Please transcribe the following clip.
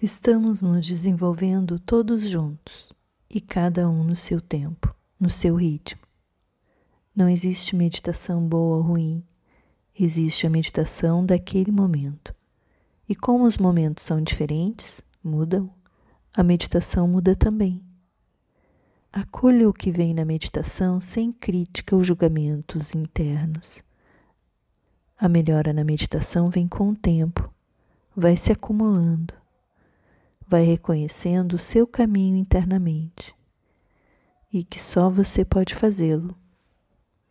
Estamos nos desenvolvendo todos juntos e cada um no seu tempo, no seu ritmo. Não existe meditação boa ou ruim, existe a meditação daquele momento. E como os momentos são diferentes, mudam, a meditação muda também. Acolha o que vem na meditação sem crítica ou julgamentos internos. A melhora na meditação vem com o tempo, vai se acumulando, vai reconhecendo o seu caminho internamente e que só você pode fazê-lo